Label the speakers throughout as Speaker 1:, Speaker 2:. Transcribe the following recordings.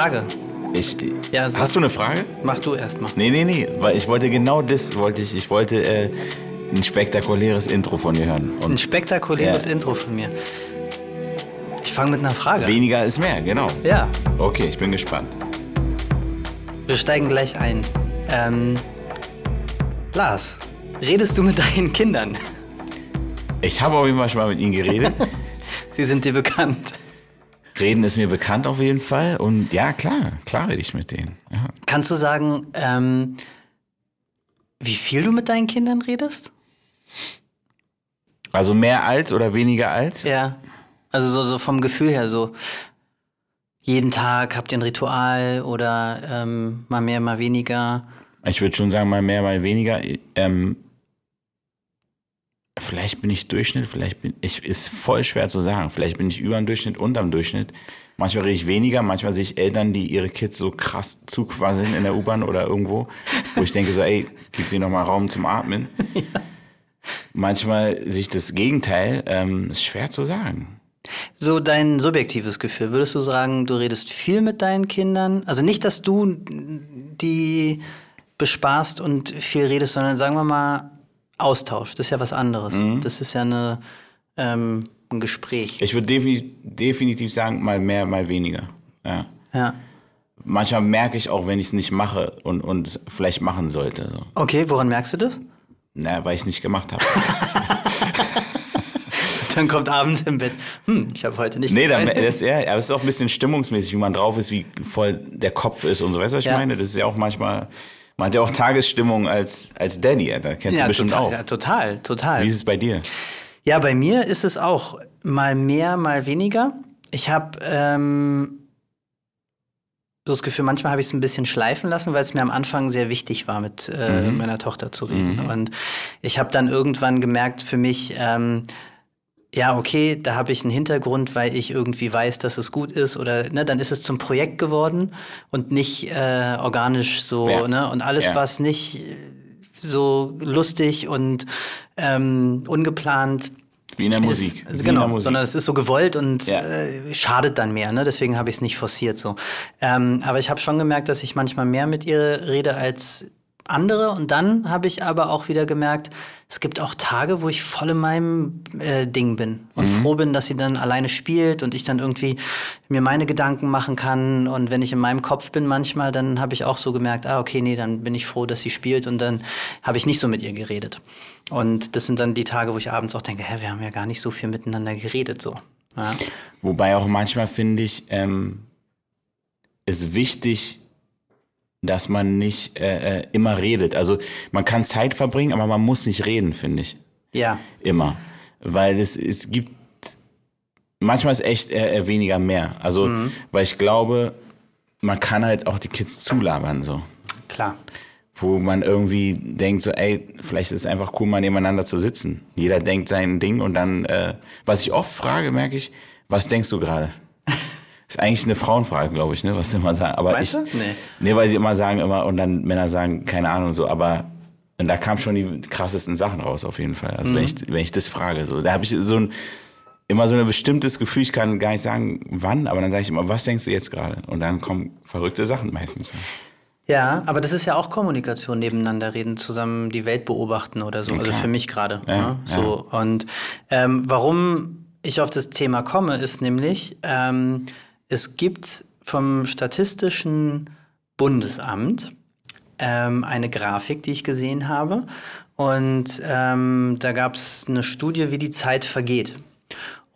Speaker 1: Frage.
Speaker 2: Ich,
Speaker 1: Ja, sag.
Speaker 2: hast du eine Frage?
Speaker 1: Mach du erst mal.
Speaker 2: Nee, nee, nee, weil ich wollte genau das, wollte ich, ich wollte äh, ein spektakuläres Intro von dir hören.
Speaker 1: Ein
Speaker 2: Und
Speaker 1: spektakuläres
Speaker 2: Ja.
Speaker 1: Intro von mir. Ich fange mit einer Frage an.
Speaker 2: weniger ist mehr, genau.
Speaker 1: Ja,
Speaker 2: Okay, ich bin gespannt.
Speaker 1: wir steigen gleich ein. Ähm, Lars, redest du mit deinen Kindern?
Speaker 2: Ich habe auf jeden Fall schon mal mit ihnen geredet.
Speaker 1: Sie sind dir bekannt.
Speaker 2: Reden ist mir bekannt auf jeden Fall. Und ja, klar, klar rede ich mit denen. Ja.
Speaker 1: Kannst du sagen, ähm, wie viel du mit deinen Kindern redest?
Speaker 2: Also mehr als oder weniger als?
Speaker 1: Ja. Also so, so vom Gefühl her, so jeden Tag habt ihr ein Ritual oder ähm, mal mehr, mal weniger.
Speaker 2: Ich würde schon sagen, mal mehr, mal weniger. Ähm, vielleicht bin ich Durchschnitt, vielleicht bin ich, ist voll schwer zu sagen. Vielleicht bin ich über dem Durchschnitt, unterm Durchschnitt. Manchmal rede ich weniger, manchmal sehe ich Eltern, die ihre Kids so krass zuquasseln in der U-Bahn oder irgendwo, wo ich denke so, ey, gib dir noch mal Raum zum Atmen. Manchmal sehe ich das Gegenteil, ähm, ist schwer zu sagen.
Speaker 1: So dein subjektives Gefühl, würdest du sagen, du redest viel mit deinen Kindern? Also nicht, dass du die bespaßt und viel redest, sondern sagen wir mal Austausch. Das ist ja was anderes. Das ist ja eine, ähm, ein Gespräch.
Speaker 2: Ich würde defini definitiv sagen, mal mehr, mal weniger. Ja.
Speaker 1: Ja.
Speaker 2: Manchmal merke ich auch, wenn ich es nicht mache und, und es vielleicht machen sollte. So.
Speaker 1: Okay, woran merkst du das?
Speaker 2: Na, weil ich es nicht gemacht habe.
Speaker 1: Dann kommt abends im Bett. Hm, ich habe heute nicht.
Speaker 2: nee, dann, das, ja, aber es ist auch ein bisschen stimmungsmäßig, wie man drauf ist, wie voll der Kopf ist und so. Weißt du, was ich
Speaker 1: Ja.
Speaker 2: meine? Das ist ja auch manchmal, man hat ja auch Tagesstimmung als, als Daddy. Da kennst du
Speaker 1: ja,
Speaker 2: bestimmt
Speaker 1: total,
Speaker 2: auch.
Speaker 1: ja, total, total.
Speaker 2: Wie ist es bei dir?
Speaker 1: Ja, bei mir ist es auch mal mehr, mal weniger. Ich habe ähm, so das Gefühl, manchmal habe ich es ein bisschen schleifen lassen, weil es mir am Anfang sehr wichtig war, mit äh, meiner Tochter zu reden. Und ich habe dann irgendwann gemerkt für mich, ähm, ja, okay, da habe ich einen Hintergrund, weil ich irgendwie weiß, dass es gut ist oder ne, dann ist es zum Projekt geworden und nicht äh, organisch so,
Speaker 2: Ja.
Speaker 1: ne? Und alles,
Speaker 2: Ja.
Speaker 1: was nicht äh, so lustig und ähm, ungeplant
Speaker 2: Wie in der
Speaker 1: ist,
Speaker 2: Musik.
Speaker 1: also
Speaker 2: in
Speaker 1: genau,
Speaker 2: der Musik.
Speaker 1: sondern es ist so gewollt und
Speaker 2: Ja.
Speaker 1: äh, schadet dann mehr, ne? Deswegen habe ich es nicht forciert so. Ähm, aber ich habe schon gemerkt, dass ich manchmal mehr mit ihr rede als andere und dann habe ich aber auch wieder gemerkt, es gibt auch Tage, wo ich voll in meinem äh, Ding bin und
Speaker 2: Mhm.
Speaker 1: froh bin, dass sie dann alleine spielt und ich dann irgendwie mir meine Gedanken machen kann und wenn ich in meinem Kopf bin manchmal, dann habe ich auch so gemerkt, ah okay, nee, dann bin ich froh, dass sie spielt und dann habe ich nicht so mit ihr geredet. Und das sind dann die Tage, wo ich abends auch denke, hä, wir haben ja gar nicht so viel miteinander geredet so. Ja.
Speaker 2: Wobei auch manchmal finde ich, ähm, ist wichtig, dass man nicht äh, äh, immer redet. Also man kann Zeit verbringen, aber man muss nicht reden, finde ich.
Speaker 1: ja.
Speaker 2: Immer. Weil es, es gibt, manchmal ist echt äh, äh, weniger mehr. Also,
Speaker 1: Mhm.
Speaker 2: weil ich glaube, man kann halt auch die Kids zulabern, so.
Speaker 1: Klar.
Speaker 2: Wo man irgendwie denkt, so, ey, vielleicht ist es einfach cool, mal nebeneinander zu sitzen. Jeder denkt sein Ding und dann, äh, was ich oft frage, merke ich, was denkst du gerade? Ist eigentlich eine Frauenfrage, glaube ich, ne, was sie immer sagen. Aber
Speaker 1: Meinst
Speaker 2: ich,
Speaker 1: du? Nee.
Speaker 2: nee, weil sie immer sagen immer und dann Männer sagen, keine Ahnung, so, aber und da kamen schon die krassesten Sachen raus, auf jeden Fall. Also wenn, ich, wenn ich das frage, so, da habe ich so ein, immer so ein bestimmtes Gefühl, ich kann gar nicht sagen, wann, aber dann sage ich immer, was denkst du jetzt gerade? Und dann kommen verrückte Sachen meistens.
Speaker 1: Ja, aber das ist ja auch Kommunikation, nebeneinander reden, zusammen die Welt beobachten oder so. Also
Speaker 2: klar.
Speaker 1: für mich gerade.
Speaker 2: Ja,
Speaker 1: ne? So. Und ähm, warum ich auf das Thema komme, ist nämlich, ähm, es gibt vom Statistischen Bundesamt ähm, eine Grafik, die ich gesehen habe. Und ähm, da gab es eine Studie, wie die Zeit vergeht.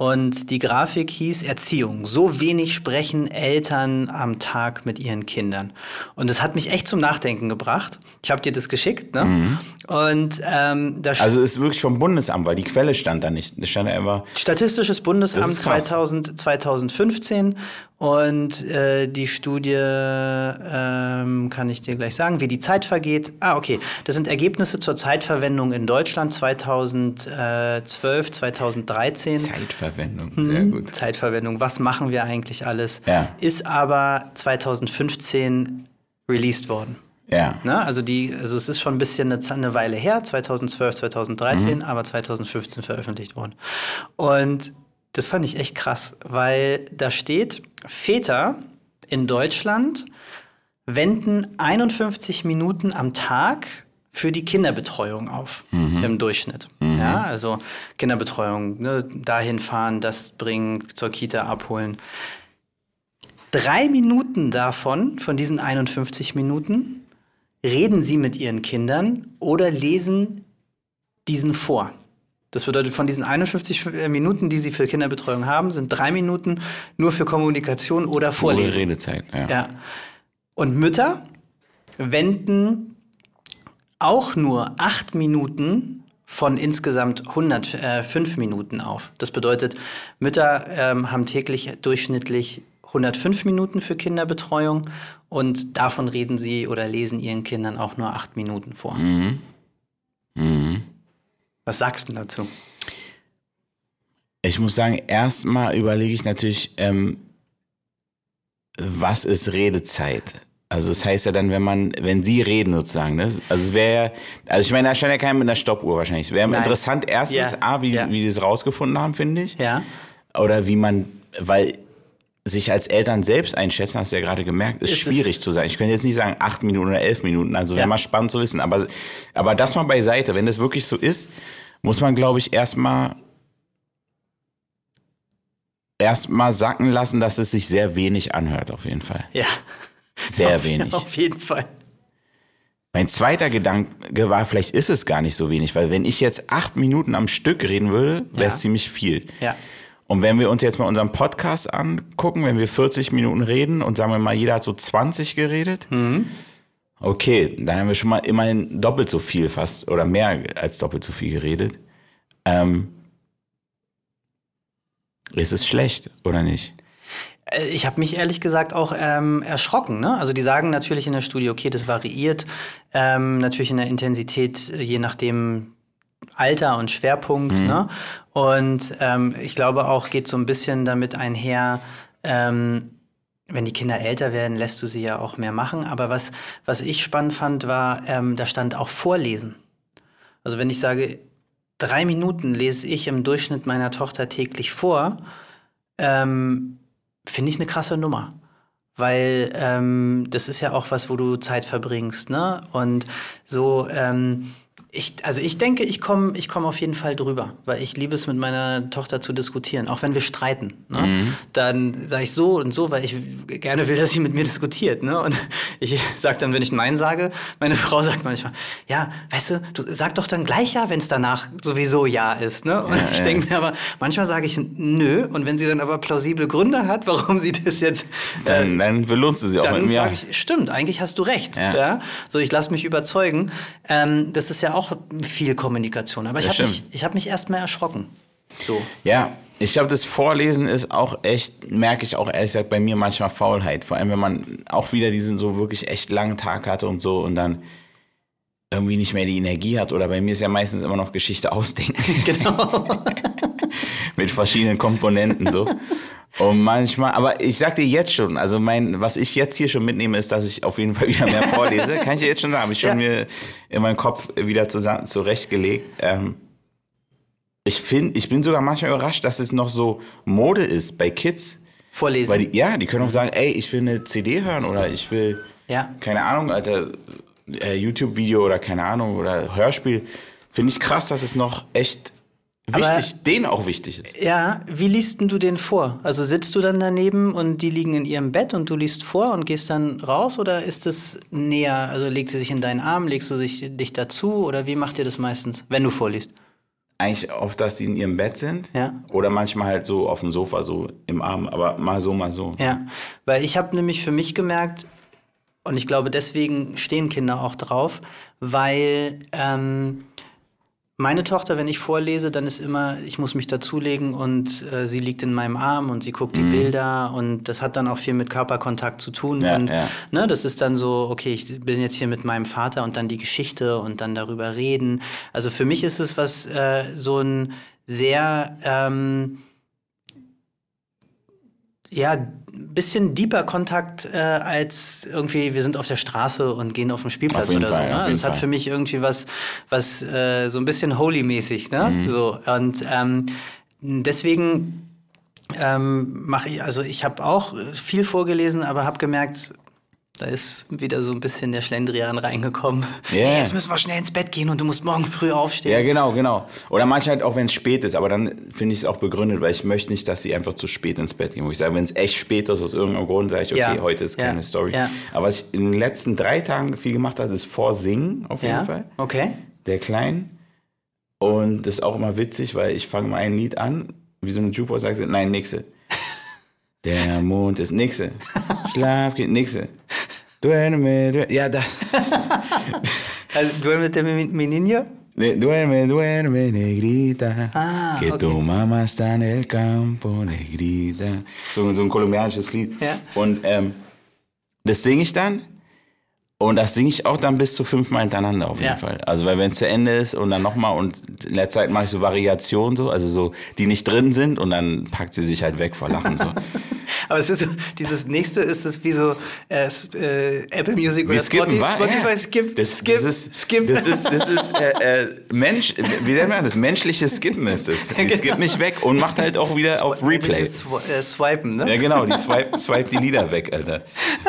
Speaker 1: Und die Grafik hieß Erziehung. So wenig sprechen Eltern am Tag mit ihren Kindern. Und das hat mich echt zum Nachdenken gebracht. Ich habe dir das geschickt, ne? Und ähm, da
Speaker 2: Also ist wirklich vom Bundesamt, weil die Quelle stand da nicht. Da stand einfach,
Speaker 1: Statistisches Bundesamt
Speaker 2: Das ist krass.
Speaker 1: 2000, 2015 und äh, die Studie ähm, kann ich dir gleich sagen, wie die Zeit vergeht. Ah, okay. Das sind Ergebnisse zur Zeitverwendung in Deutschland 2012, 2013.
Speaker 2: Zeitverwendung, sehr gut.
Speaker 1: Zeitverwendung, was machen wir eigentlich alles?
Speaker 2: Ja.
Speaker 1: Ist aber 2015 released worden.
Speaker 2: Ja.
Speaker 1: Ne? Also, die, also es ist schon ein bisschen eine, eine Weile her, 2012, 2013, aber 2015 veröffentlicht worden. Und das fand ich echt krass, weil da steht, Väter in Deutschland wenden 51 Minuten am Tag für die Kinderbetreuung auf mhm. im Durchschnitt. Mhm. Ja, also Kinderbetreuung, ne, dahin fahren, das bringen, zur Kita abholen. Drei Minuten davon, von diesen 51 Minuten, reden sie mit ihren Kindern oder lesen diesen vor. Das bedeutet, von diesen 51 äh, Minuten, die sie für Kinderbetreuung haben, sind drei Minuten nur für Kommunikation oder Vorlesen. Oder
Speaker 2: Redezeit, ja.
Speaker 1: ja. Und Mütter wenden auch nur acht Minuten von insgesamt 105 Minuten auf. Das bedeutet, Mütter ähm, haben täglich durchschnittlich 105 Minuten für Kinderbetreuung und davon reden sie oder lesen ihren Kindern auch nur acht Minuten vor. Mhm. Mhm. Was sagst du dazu?
Speaker 2: Ich muss sagen, erstmal überlege ich natürlich, ähm, was ist Redezeit? Also das heißt ja dann, wenn man, wenn sie reden sozusagen, ne? also es wäre, also ich meine, da stand ja keiner mit einer Stoppuhr wahrscheinlich. Wäre interessant erstens, ja. A, wie, ja. wie die es rausgefunden haben, finde ich.
Speaker 1: Ja.
Speaker 2: Oder wie man, weil sich als Eltern selbst einschätzen, hast du ja gerade gemerkt, ist, ist schwierig zu sein. Ich könnte jetzt nicht sagen acht Minuten oder elf Minuten, also ja. wäre mal spannend zu wissen. Aber, aber das mal beiseite, wenn das wirklich so ist, muss man, glaube ich, erstmal erstmal sacken lassen, dass es sich sehr wenig anhört, auf jeden Fall.
Speaker 1: Ja.
Speaker 2: Sehr
Speaker 1: auf,
Speaker 2: wenig.
Speaker 1: Auf jeden Fall.
Speaker 2: Mein zweiter Gedanke war, vielleicht ist es gar nicht so wenig, weil wenn ich jetzt acht Minuten am Stück reden würde, wäre es ja. ziemlich viel.
Speaker 1: Ja.
Speaker 2: Und wenn wir uns jetzt mal unseren Podcast angucken, wenn wir 40 Minuten reden und sagen wir mal, jeder hat so 20 geredet, mhm. okay, dann haben wir schon mal immerhin doppelt so viel fast oder mehr als doppelt so viel geredet. Ähm, ist es schlecht oder nicht?
Speaker 1: Äh, ich habe mich ehrlich gesagt auch ähm, erschrocken. Ne? Also die sagen natürlich in der Studie, okay, das variiert ähm, natürlich in der Intensität, je nachdem, Alter und Schwerpunkt. Mhm. Ne? Und ähm, ich glaube auch, geht so ein bisschen damit einher, ähm, wenn die Kinder älter werden, lässt du sie ja auch mehr machen. Aber was, was ich spannend fand, war, ähm, da stand auch Vorlesen. Also wenn ich sage, drei Minuten lese ich im Durchschnitt meiner Tochter täglich vor, ähm, finde ich eine krasse Nummer. Weil ähm, das ist ja auch was, wo du Zeit verbringst, ne? Und so, ähm, ich, also ich denke, ich komme ich komm auf jeden Fall drüber, weil ich liebe es, mit meiner Tochter zu diskutieren, auch wenn wir streiten. Ne? Mhm. Dann sage ich so und so, weil ich gerne will, dass sie mit mir diskutiert. Ne? Und ich sage dann, wenn ich Nein sage, meine Frau sagt manchmal, ja, weißt du, du sag doch dann gleich Ja, wenn es danach sowieso Ja ist. Ne? Und ja, ich denke mir aber, manchmal sage ich Nö und wenn sie dann aber plausible Gründe hat, warum sie das jetzt...
Speaker 2: Dann, äh, dann belohnst du sie auch mit mir.
Speaker 1: Dann sage ich, stimmt, eigentlich hast du recht. Ja. ja? So, ich lasse mich überzeugen. Ähm, das ist ja auch auch viel Kommunikation. Aber ich habe mich, hab mich erst mal erschrocken. So.
Speaker 2: Ja, ich glaube, das Vorlesen ist auch echt, merke ich auch ehrlich gesagt bei mir manchmal Faulheit. Vor allem, wenn man auch wieder diesen so wirklich echt langen Tag hatte und so und dann irgendwie nicht mehr die Energie hat. Oder bei mir ist ja meistens immer noch Geschichte ausdenken. Genau. Mit verschiedenen Komponenten so. Und manchmal, aber ich sag dir jetzt schon, also mein, was ich jetzt hier schon mitnehme, ist, dass ich auf jeden Fall wieder mehr vorlese. Kann ich dir jetzt schon sagen, habe ich schon ja. mir in meinem Kopf wieder zusammen, zurechtgelegt. Ähm, ich finde, ich bin sogar manchmal überrascht, dass es noch so Mode ist bei Kids.
Speaker 1: Vorlesen.
Speaker 2: Weil die, ja, die können auch sagen, ey, ich will eine CD hören oder ich will,
Speaker 1: ja.
Speaker 2: keine Ahnung, Alter, äh, YouTube-Video oder keine Ahnung oder Hörspiel. Finde ich krass, dass es noch echt wichtig, Aber, denen auch wichtig ist.
Speaker 1: Ja, wie liest du den vor? Also sitzt du dann daneben und die liegen in ihrem Bett und du liest vor und gehst dann raus oder ist es näher? Also legt sie sich in deinen Arm, legst du sich, dich dazu oder wie macht ihr das meistens, wenn du vorliest?
Speaker 2: Eigentlich oft, dass sie in ihrem Bett sind.
Speaker 1: Ja.
Speaker 2: Oder manchmal halt so auf dem Sofa, so im Arm, aber mal so, mal so.
Speaker 1: Ja, weil ich habe nämlich für mich gemerkt, und ich glaube, deswegen stehen Kinder auch drauf, weil ähm, meine Tochter, wenn ich vorlese, dann ist immer, ich muss mich dazulegen und äh, sie liegt in meinem Arm und sie guckt die mhm. Bilder und das hat dann auch viel mit Körperkontakt zu tun.
Speaker 2: Ja,
Speaker 1: und
Speaker 2: ja.
Speaker 1: Ne, das ist dann so, okay, ich bin jetzt hier mit meinem Vater und dann die Geschichte und dann darüber reden. Also für mich ist es was äh, so ein sehr ähm, ja, ein bisschen deeper Kontakt äh, als irgendwie, wir sind auf der Straße und gehen auf dem Spielplatz oder Fall, so. Ne? Das hat für mich irgendwie was, was äh, so ein bisschen holy-mäßig, ne? Mhm. So. Und ähm, deswegen ähm, mache ich, also ich habe auch viel vorgelesen, aber habe gemerkt, da ist wieder so ein bisschen der Schlendrian reingekommen.
Speaker 2: Ja.
Speaker 1: Hey, jetzt müssen wir schnell ins Bett gehen und du musst morgen früh aufstehen.
Speaker 2: Ja, genau, genau. Oder manchmal halt auch, wenn es spät ist, aber dann finde ich es auch begründet, weil ich möchte nicht, dass sie einfach zu spät ins Bett gehen. Wo ich sage, wenn es echt spät ist, aus irgendeinem Grund, sage ich, okay,
Speaker 1: Ja.
Speaker 2: heute ist keine
Speaker 1: Ja.
Speaker 2: Story.
Speaker 1: Ja.
Speaker 2: Aber was ich in den letzten drei Tagen viel gemacht habe, ist Vorsingen auf jeden
Speaker 1: ja?
Speaker 2: Fall.
Speaker 1: Okay.
Speaker 2: Der Klein. Und das ist auch immer witzig, weil ich fange mal ein Lied an, wie so eine Jukebox, sage ich, nein, nächste. Der Mond ist nächste. Schlaf geht nächste. Duerme, duerme. Ja, das.
Speaker 1: Also du mit dem Meninho?
Speaker 2: Ne, Duerme, duerme, negrita.
Speaker 1: Ah,
Speaker 2: que tu
Speaker 1: okay.
Speaker 2: mamá está en el campo, negrita. So, so ein kolumbianisches Lied.
Speaker 1: Ja.
Speaker 2: Und ähm, das singe ich dann. Und das singe ich auch dann bis zu fünfmal hintereinander auf jeden
Speaker 1: Ja.
Speaker 2: Fall. Also weil wenn es zu Ende ist und dann nochmal und in der Zeit mache ich so Variationen so, also so, die nicht drin sind und dann packt sie sich halt weg vor Lachen so.
Speaker 1: Aber es ist so, dieses nächste ist es wie so äh, äh, Apple Music
Speaker 2: Wir
Speaker 1: oder
Speaker 2: skippen,
Speaker 1: Spotify? Spotify
Speaker 2: Ja.
Speaker 1: Skip,
Speaker 2: das,
Speaker 1: Skip,
Speaker 2: das ist,
Speaker 1: Skip.
Speaker 2: Das ist, das ist äh, äh, Mensch, wie nennt man das? Menschliches Skippen ist es. Die
Speaker 1: Genau.
Speaker 2: skippt mich weg und macht halt auch wieder auf Replay.
Speaker 1: Sw äh, swipen, ne?
Speaker 2: Ja, genau, die swipe, swipe die Lieder weg, Alter.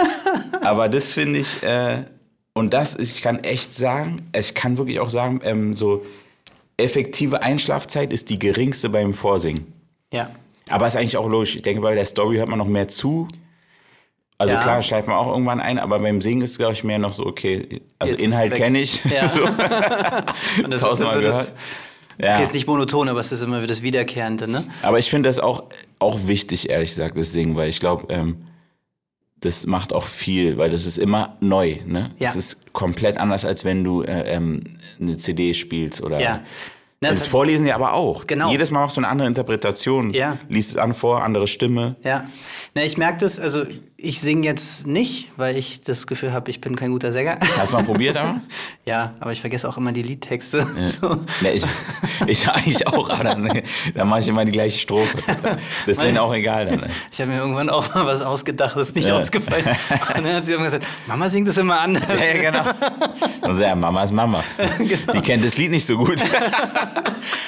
Speaker 2: Aber das finde ich, äh, und das, ich kann echt sagen, ich kann wirklich auch sagen, ähm, so effektive Einschlafzeit ist die geringste beim Vorsingen.
Speaker 1: Ja.
Speaker 2: Aber ist eigentlich auch logisch. Ich denke, bei der Story hört man noch mehr zu. Also
Speaker 1: Ja.
Speaker 2: klar, schleift man auch irgendwann ein, aber beim Singen ist, glaube ich, mehr noch so, okay, also
Speaker 1: Jetzt
Speaker 2: Inhalt kenne ich.
Speaker 1: Ja.
Speaker 2: so,
Speaker 1: Und das
Speaker 2: tausendmal
Speaker 1: ist so das,
Speaker 2: gehört. Ja.
Speaker 1: okay, ist nicht monoton, aber es ist immer wieder das Wiederkehrende, ne?
Speaker 2: Aber ich finde das auch, auch wichtig, ehrlich gesagt, das Singen, weil ich glaube, ähm, das macht auch viel, weil das ist immer neu. Ne?
Speaker 1: Ja.
Speaker 2: Das ist komplett anders, als wenn du äh, ähm, eine CD spielst oder.
Speaker 1: Ja. Na,
Speaker 2: Das
Speaker 1: hat-
Speaker 2: Vorlesen ja aber auch.
Speaker 1: Genau.
Speaker 2: Jedes Mal machst du eine andere Interpretation.
Speaker 1: Ja.
Speaker 2: Liest es an vor, andere Stimme.
Speaker 1: Ja, na, ich merke das, also ich singe jetzt nicht, weil ich das Gefühl habe, ich bin kein guter Sänger.
Speaker 2: Hast du mal probiert, aber?
Speaker 1: ja, aber ich vergesse auch immer die Liedtexte. So.
Speaker 2: Ne, ich, ich eigentlich auch, aber dann, dann mache ich immer die gleiche Strophe. Das ist denen auch egal dann. Ne?
Speaker 1: Ich habe mir irgendwann auch mal was ausgedacht, das ist nicht
Speaker 2: Ja.
Speaker 1: ausgefallen. Und dann hat sie irgendwann gesagt, Mama singt das immer anders.
Speaker 2: Ja, ja, genau. Und so, ja, Mama ist Mama.
Speaker 1: Genau.
Speaker 2: Die kennt das Lied nicht so gut.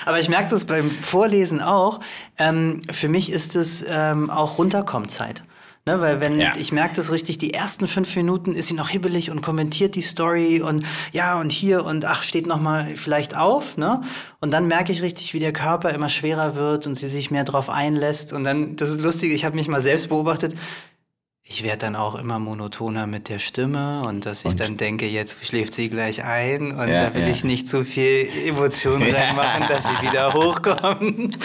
Speaker 1: Aber ich merke das beim Vorlesen auch. Ähm, für mich ist es ähm, auch Runterkommzeit. Ne, weil wenn
Speaker 2: Ja.
Speaker 1: ich merke das richtig, die ersten fünf Minuten ist sie noch hibbelig und kommentiert die Story und ja und hier und ach steht noch mal vielleicht auf, ne? Und dann merke ich richtig, wie der Körper immer schwerer wird und sie sich mehr drauf einlässt und dann das ist lustig, ich habe mich mal selbst beobachtet. Ich werde dann auch immer monotoner mit der Stimme und dass ich dann denke, jetzt schläft sie gleich ein und
Speaker 2: Ja,
Speaker 1: da will
Speaker 2: ja.
Speaker 1: ich nicht zu viel Emotion reinmachen, dass sie wieder hochkommt.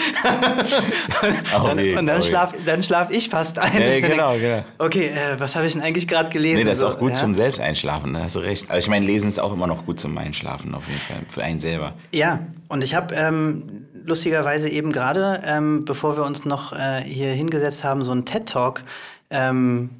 Speaker 2: Oh
Speaker 1: dann,
Speaker 2: je,
Speaker 1: und dann
Speaker 2: oh je.
Speaker 1: schlaf, ich fast ein.
Speaker 2: Ja, genau, genau.
Speaker 1: Okay, äh, was habe ich denn eigentlich gerade gelesen?
Speaker 2: Nee, das ist auch gut zum Selbsteinschlafen, da hast du recht. Aber ich meine, Lesen ist auch immer noch gut zum Einschlafen, auf jeden Fall. Für einen selber.
Speaker 1: Ja, und ich habe ähm, lustigerweise eben gerade, ähm, bevor wir uns noch äh, hier hingesetzt haben, so einen TED-Talk. Ähm,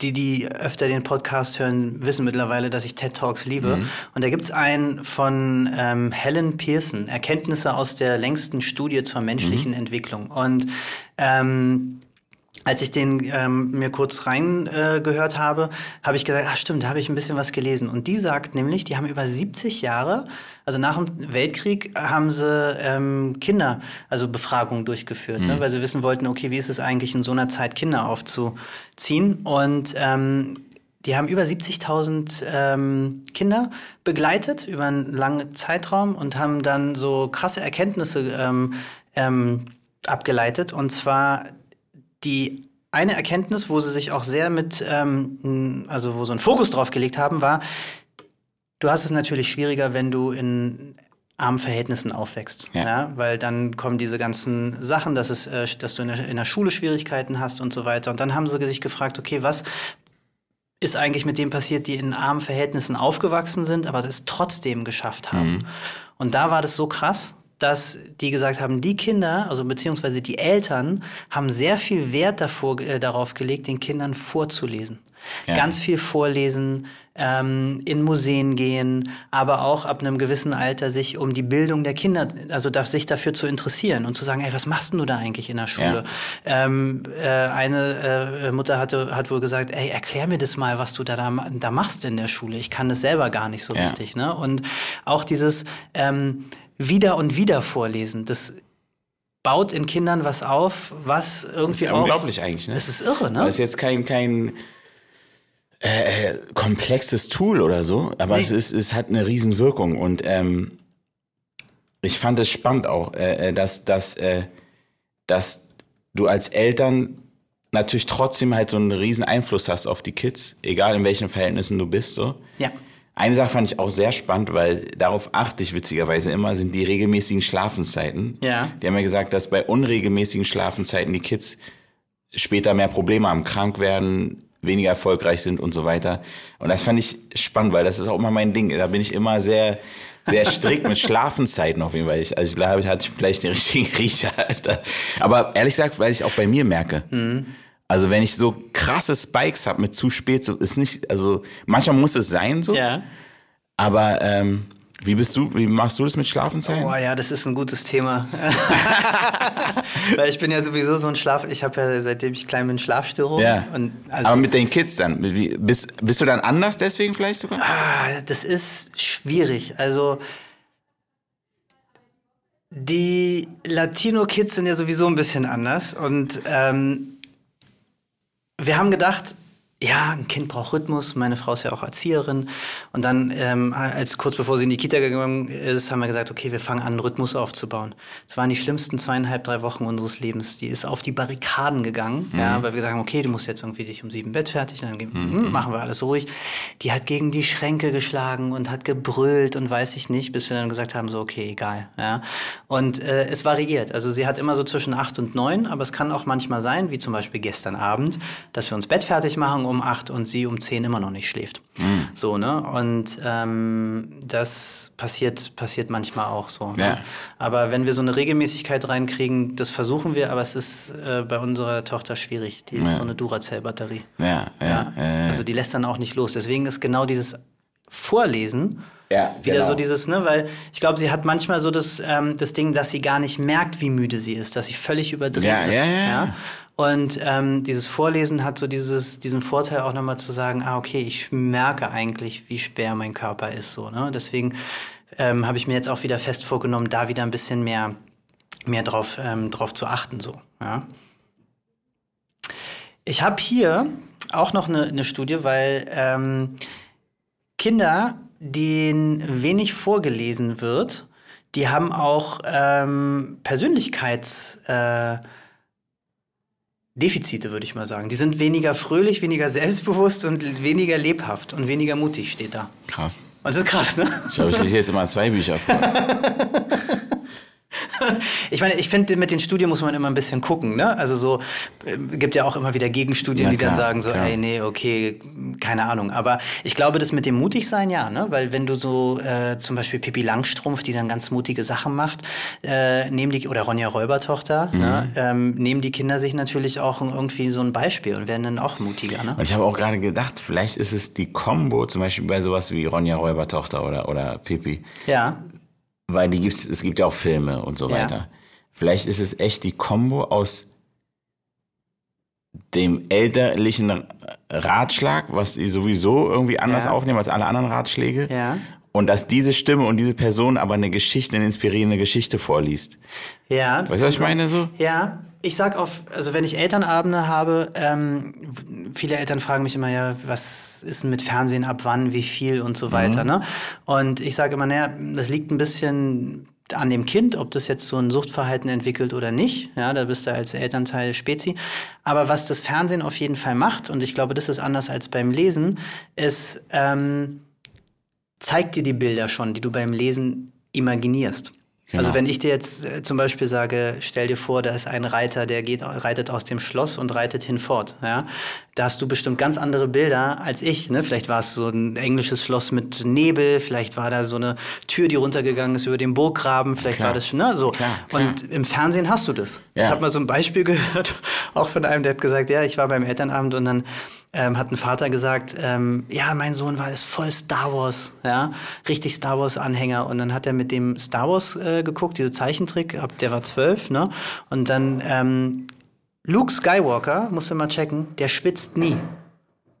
Speaker 1: die, die öfter den Podcast hören, wissen mittlerweile, dass ich TED-Talks liebe.
Speaker 2: Mhm.
Speaker 1: Und da gibt's einen von ähm, Helen Pearson, Erkenntnisse aus der längsten Studie zur menschlichen
Speaker 2: Mhm.
Speaker 1: Entwicklung. Und ähm, als ich den ähm, mir kurz reingehört äh, habe, habe ich gesagt, ach stimmt, da habe ich ein bisschen was gelesen. Und die sagt nämlich, die haben über 70 Jahre, also nach dem Weltkrieg, haben sie ähm, Kinder, also Befragungen durchgeführt, ne, weil sie wissen wollten, okay, wie ist es eigentlich in so einer Zeit, Kinder aufzuziehen. Und ähm, die haben über 70.000 ähm, Kinder begleitet über einen langen Zeitraum und haben dann so krasse Erkenntnisse ähm, ähm, abgeleitet. Und zwar die eine Erkenntnis, wo sie sich auch sehr mit, ähm, also wo so einen Fokus drauf gelegt haben, war, du hast es natürlich schwieriger, wenn du in armen Verhältnissen aufwächst. Ja.
Speaker 2: Ja.
Speaker 1: weil dann kommen diese ganzen Sachen, dass, es, äh, dass du in der, in der Schule Schwierigkeiten hast und so weiter. Und dann haben sie sich gefragt, okay, was ist eigentlich mit dem passiert, die in armen Verhältnissen aufgewachsen sind, aber das trotzdem geschafft haben. Und da war das so krass, dass die gesagt haben, die Kinder, also beziehungsweise die Eltern, haben sehr viel Wert davor, äh, darauf gelegt, den Kindern vorzulesen.
Speaker 2: Ja.
Speaker 1: Ganz viel vorlesen, ähm, in Museen gehen, aber auch ab einem gewissen Alter sich um die Bildung der Kinder, also da, sich dafür zu interessieren und zu sagen, ey, was machst du da eigentlich in der Schule? Ähm, äh, eine äh, Mutter hatte, hat wohl gesagt, ey, erklär mir das mal, was du da, da, da machst in der Schule. Ich kann das selber gar nicht so
Speaker 2: Ja.
Speaker 1: richtig. Ne? Und auch dieses ähm, wieder und wieder vorlesen, das baut in Kindern was auf, was irgendwie
Speaker 2: Das ist ja
Speaker 1: auch,
Speaker 2: unglaublich eigentlich, ne?
Speaker 1: Das ist irre, ne?
Speaker 2: Das ist jetzt kein, kein äh, äh, komplexes Tool oder so, aber
Speaker 1: Nee.
Speaker 2: es, ist, es hat eine Riesenwirkung und ähm, ich fand es spannend auch, äh, äh, dass, dass, äh, dass du als Eltern natürlich trotzdem halt so einen riesen Einfluss hast auf die Kids, egal in welchen Verhältnissen du bist. So.
Speaker 1: ja.
Speaker 2: Eine Sache fand ich auch sehr spannend, weil darauf achte ich witzigerweise immer, sind die regelmäßigen Schlafenszeiten.
Speaker 1: Ja.
Speaker 2: Die haben ja gesagt, dass bei unregelmäßigen Schlafenszeiten die Kids später mehr Probleme haben, krank werden, weniger erfolgreich sind und so weiter. Und das fand ich spannend, weil das ist auch immer mein Ding. Da bin ich immer sehr, sehr strikt mit Schlafenszeiten auf jeden Fall. Ich, also ich glaube, ich hatte vielleicht den richtigen Riecher, Alter. Aber ehrlich gesagt, weil ich auch bei mir merke. Also wenn ich so krasse Spikes habe mit zu spät, so ist nicht, also manchmal muss es sein so,
Speaker 1: Ja.
Speaker 2: aber ähm, wie bist du, wie machst du das mit Schlafenzeiten?
Speaker 1: Boah, ja, das ist ein gutes Thema. Weil ich bin ja sowieso so ein Schlaf, ich habe ja seitdem ich klein bin Schlafstörung.
Speaker 2: Ja.
Speaker 1: Und also,
Speaker 2: aber mit den Kids dann, wie, bist, bist du dann anders deswegen vielleicht sogar?
Speaker 1: Ah, das ist schwierig. Also die Latino-Kids sind ja sowieso ein bisschen anders. Und ähm, wir haben gedacht, ja, ein Kind braucht Rhythmus. Meine Frau ist ja auch Erzieherin. Und dann, ähm, als kurz bevor sie in die Kita gegangen ist, haben wir gesagt, okay, wir fangen an, Rhythmus aufzubauen. Das waren die schlimmsten zweieinhalb, drei Wochen unseres Lebens. Die ist auf die Barrikaden gegangen, ja, weil wir gesagt haben, okay, du musst jetzt irgendwie dich um sieben Bett fertig, dann hm, machen wir alles ruhig. Die hat gegen die Schränke geschlagen und hat gebrüllt und weiß ich nicht, bis wir dann gesagt haben, so, okay, egal. Ja. Und äh, es variiert. Also sie hat immer so zwischen acht und neun, aber es kann auch manchmal sein, wie zum Beispiel gestern Abend, dass wir uns Bett fertig machen um acht und sie um zehn immer noch nicht schläft. So, ne? Und ähm, das passiert, passiert manchmal auch so. Ne?
Speaker 2: Ja.
Speaker 1: Aber wenn wir so eine Regelmäßigkeit reinkriegen, das versuchen wir, aber es ist äh, bei unserer Tochter schwierig. Die ist so eine Duracell-Batterie.
Speaker 2: Ja, ja,
Speaker 1: Ja. Also die lässt dann auch nicht los. Deswegen ist genau dieses Vorlesen
Speaker 2: Ja,
Speaker 1: wieder
Speaker 2: genau.
Speaker 1: so dieses, ne, weil ich glaube, sie hat manchmal so das, ähm, das Ding, dass sie gar nicht merkt, wie müde sie ist, dass sie völlig überdreht
Speaker 2: Ja,
Speaker 1: ist.
Speaker 2: ja, ja, ja.
Speaker 1: Und ähm, dieses Vorlesen hat so dieses, diesen Vorteil auch nochmal zu sagen, ah, okay, ich merke eigentlich, wie schwer mein Körper ist. So, ne? Deswegen ähm, habe ich mir jetzt auch wieder fest vorgenommen, da wieder ein bisschen mehr, mehr drauf, ähm, drauf zu achten. So, ja? Ich habe hier auch noch eine, eine Studie, weil ähm, Kinder, denen wenig vorgelesen wird, die haben auch ähm, Persönlichkeits... Äh, Defizite, würde ich mal sagen. Die sind weniger fröhlich, weniger selbstbewusst und weniger lebhaft und weniger mutig, steht da.
Speaker 2: Krass.
Speaker 1: Und das ist krass, ne?
Speaker 2: Ich glaube, ich lese jetzt immer zwei Bücher vor.
Speaker 1: Ich meine, ich finde, mit den Studien muss man immer ein bisschen gucken, ne? Also so, äh, gibt ja auch immer wieder Gegenstudien,
Speaker 2: Na
Speaker 1: die dann
Speaker 2: klar,
Speaker 1: sagen so,
Speaker 2: klar.
Speaker 1: ey, nee, okay, keine Ahnung. Aber ich glaube, das mit dem Mutigsein, ja, ne? Weil wenn du so äh, zum Beispiel Pippi Langstrumpf, die dann ganz mutige Sachen macht, äh, nehmen die, oder Ronja Räubertochter, ne?
Speaker 2: Mhm.
Speaker 1: Ähm, nehmen die Kinder sich natürlich auch irgendwie so ein Beispiel und werden dann auch mutiger, ne?
Speaker 2: Und ich habe auch gerade gedacht, vielleicht ist es die Kombo, zum Beispiel bei sowas wie Ronja Räubertochter oder, oder Pippi.
Speaker 1: Ja.
Speaker 2: Weil die gibt's, es gibt ja auch Filme und so
Speaker 1: Ja.
Speaker 2: weiter. Vielleicht ist es echt die Kombo aus dem elterlichen Ratschlag, was sie sowieso irgendwie anders
Speaker 1: Ja.
Speaker 2: aufnehmen als alle anderen Ratschläge.
Speaker 1: Ja.
Speaker 2: Und dass diese Stimme und diese Person aber eine Geschichte, eine inspirierende Geschichte vorliest.
Speaker 1: Ja. das
Speaker 2: Weißt du, was ich meine so?
Speaker 1: Ja, ich sag auf, also wenn ich Elternabende habe, ähm, viele Eltern fragen mich immer ja, was ist denn mit Fernsehen, ab wann, wie viel und so weiter, ne? Und ich sage immer, naja, das liegt ein bisschen an dem Kind, ob das jetzt so ein Suchtverhalten entwickelt oder nicht. Ja, da bist du als Elternteil Spezi. Aber was das Fernsehen auf jeden Fall macht, und ich glaube, das ist anders als beim Lesen, ist, ähm, zeigt dir die Bilder schon, die du beim Lesen imaginierst.
Speaker 2: Genau.
Speaker 1: Also wenn ich dir jetzt äh, zum Beispiel sage, stell dir vor, da ist ein Reiter, der geht, reitet aus dem Schloss und reitet hinfort. Ja? Da hast du bestimmt ganz andere Bilder als ich. Ne? Vielleicht war es so ein englisches Schloss mit Nebel, vielleicht war da so eine Tür, die runtergegangen ist über den Burggraben, vielleicht
Speaker 2: Klar.
Speaker 1: war das schon ne? so.
Speaker 2: Klar, klar.
Speaker 1: Und im Fernsehen hast du das.
Speaker 2: Ja.
Speaker 1: Ich habe mal so ein Beispiel gehört, auch von einem, der hat gesagt, ja, ich war beim Elternabend und dann ähm, hat ein Vater gesagt, ähm, ja, mein Sohn war ist voll Star Wars, ja, richtig Star Wars Anhänger. Und dann hat er mit dem Star Wars äh, geguckt, diese Zeichentrick, ab der war zwölf, ne? Und dann ähm, Luke Skywalker, musst du mal checken, der schwitzt nie.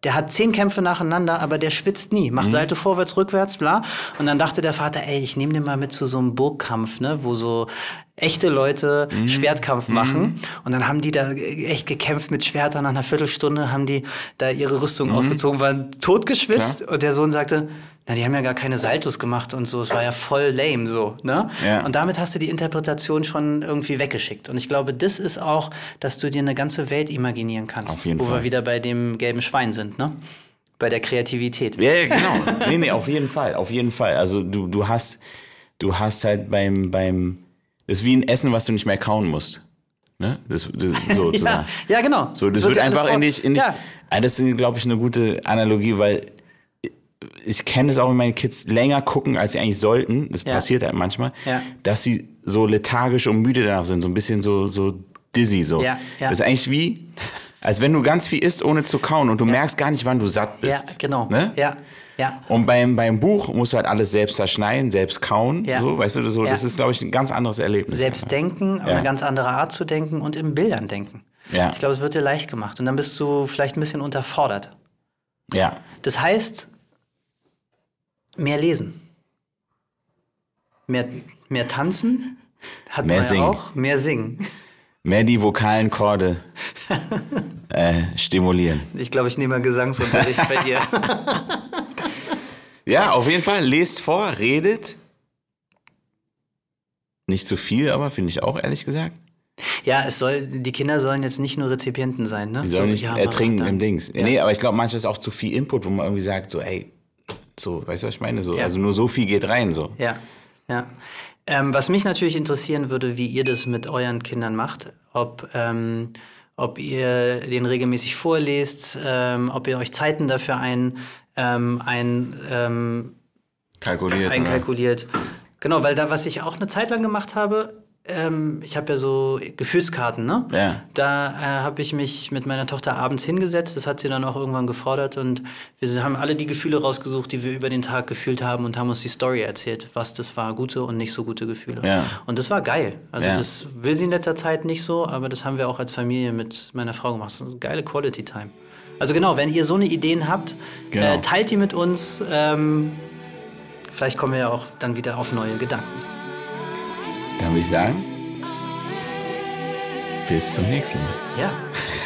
Speaker 1: Der hat zehn Kämpfe nacheinander, aber der schwitzt nie. Macht Seite vorwärts, rückwärts, bla. Und dann dachte der Vater, ey, ich nehme den mal mit zu so einem Burgkampf, ne, wo so echte Leute Schwertkampf machen. Und dann haben die da echt gekämpft mit Schwertern. Nach einer Viertelstunde haben die da ihre Rüstung ausgezogen, waren totgeschwitzt. Und der Sohn sagte, na, die haben ja gar keine Saltos gemacht und so. Es war ja voll lame so, ne?
Speaker 2: Ja.
Speaker 1: Und damit hast du die Interpretation schon irgendwie weggeschickt. Und ich glaube, das ist auch, dass du dir eine ganze Welt imaginieren kannst.
Speaker 2: Auf jeden
Speaker 1: wo
Speaker 2: Fall.
Speaker 1: wir wieder bei dem gelben Schwein sind, ne? Bei der Kreativität.
Speaker 2: Ja, ja, genau. nee, nee, auf jeden Fall, auf jeden Fall. Also du, du hast, du hast halt beim, beim, das ist wie ein Essen, was du nicht mehr kauen musst. Ne? Das, das,
Speaker 1: Ja,
Speaker 2: sozusagen.
Speaker 1: ja, genau.
Speaker 2: So, das
Speaker 1: Es
Speaker 2: wird
Speaker 1: alles
Speaker 2: einfach in dich, in dich.
Speaker 1: Ja,
Speaker 2: Ah, Das ist, glaube ich, eine gute Analogie, weil ich kenne es auch, wenn meine Kids länger gucken, als sie eigentlich sollten. Das
Speaker 1: Ja.
Speaker 2: passiert halt manchmal,
Speaker 1: Ja.
Speaker 2: dass sie so lethargisch und müde danach sind, so ein bisschen so, so dizzy so.
Speaker 1: Ja, ja.
Speaker 2: Das ist eigentlich wie, als wenn du ganz viel isst, ohne zu kauen und du merkst gar nicht, wann du satt
Speaker 1: ja,
Speaker 2: bist.
Speaker 1: genau.
Speaker 2: Ne?
Speaker 1: Ja, ja.
Speaker 2: Und beim, beim Buch musst du halt alles selbst zerschneiden, selbst kauen.
Speaker 1: Ja.
Speaker 2: So, weißt du, so,
Speaker 1: Ja.
Speaker 2: das ist, glaube ich, ein ganz anderes Erlebnis.
Speaker 1: Selbst denken, auf
Speaker 2: Ja.
Speaker 1: eine ganz andere Art zu denken und in Bildern denken.
Speaker 2: Ja.
Speaker 1: Ich glaube, es wird dir leicht gemacht. Und dann bist du vielleicht ein bisschen unterfordert.
Speaker 2: Ja.
Speaker 1: Das heißt, mehr lesen. Mehr, mehr tanzen. Hat
Speaker 2: Mehr
Speaker 1: man
Speaker 2: singen.
Speaker 1: ja auch. Mehr singen.
Speaker 2: Mehr die vokalen Chorde äh, stimulieren.
Speaker 1: Ich glaube, ich nehme mal Gesangsunterricht bei dir.
Speaker 2: Ja, auf jeden Fall. Lest vor, redet. Nicht zu viel, aber finde ich auch, ehrlich gesagt.
Speaker 1: Ja, es soll, die Kinder sollen jetzt nicht nur Rezipienten sein, ne?
Speaker 2: Die sollen nicht
Speaker 1: ja,
Speaker 2: ertrinken im. Dings. Nee, aber ich glaube, manchmal ist auch zu viel Input, wo man irgendwie sagt, so, ey, so, weißt du, was ich meine? So,
Speaker 1: Ja.
Speaker 2: Also nur so viel geht rein, so.
Speaker 1: Ja, ja. Ähm, was mich natürlich interessieren würde, wie ihr das mit euren Kindern macht. Ob, ähm, ob ihr den regelmäßig vorlest, ähm, ob ihr euch Zeiten dafür ein, ähm, ein, ähm,
Speaker 2: Kalkuliert. oder?
Speaker 1: einkalkuliert. Genau, weil da, was ich auch eine Zeit lang gemacht habe, ähm, ich habe ja so Gefühlskarten, ne?
Speaker 2: Ja.
Speaker 1: Da äh, habe ich mich mit meiner Tochter abends hingesetzt, das hat sie dann auch irgendwann gefordert und wir haben alle die Gefühle rausgesucht, die wir über den Tag gefühlt haben und haben uns die Story erzählt, was das war, gute und nicht so gute Gefühle.
Speaker 2: Ja.
Speaker 1: Und das war geil. Also
Speaker 2: Ja.
Speaker 1: das will sie in letzter Zeit nicht so, aber das haben wir auch als Familie mit meiner Frau gemacht. Das ist eine geile Quality Time. Also genau, wenn ihr so eine Ideen habt,
Speaker 2: Genau.
Speaker 1: äh, teilt die mit uns. Ähm, vielleicht kommen wir ja auch dann wieder auf neue Gedanken.
Speaker 2: Würde ich sagen, bis zum nächsten Mal.
Speaker 1: Ja.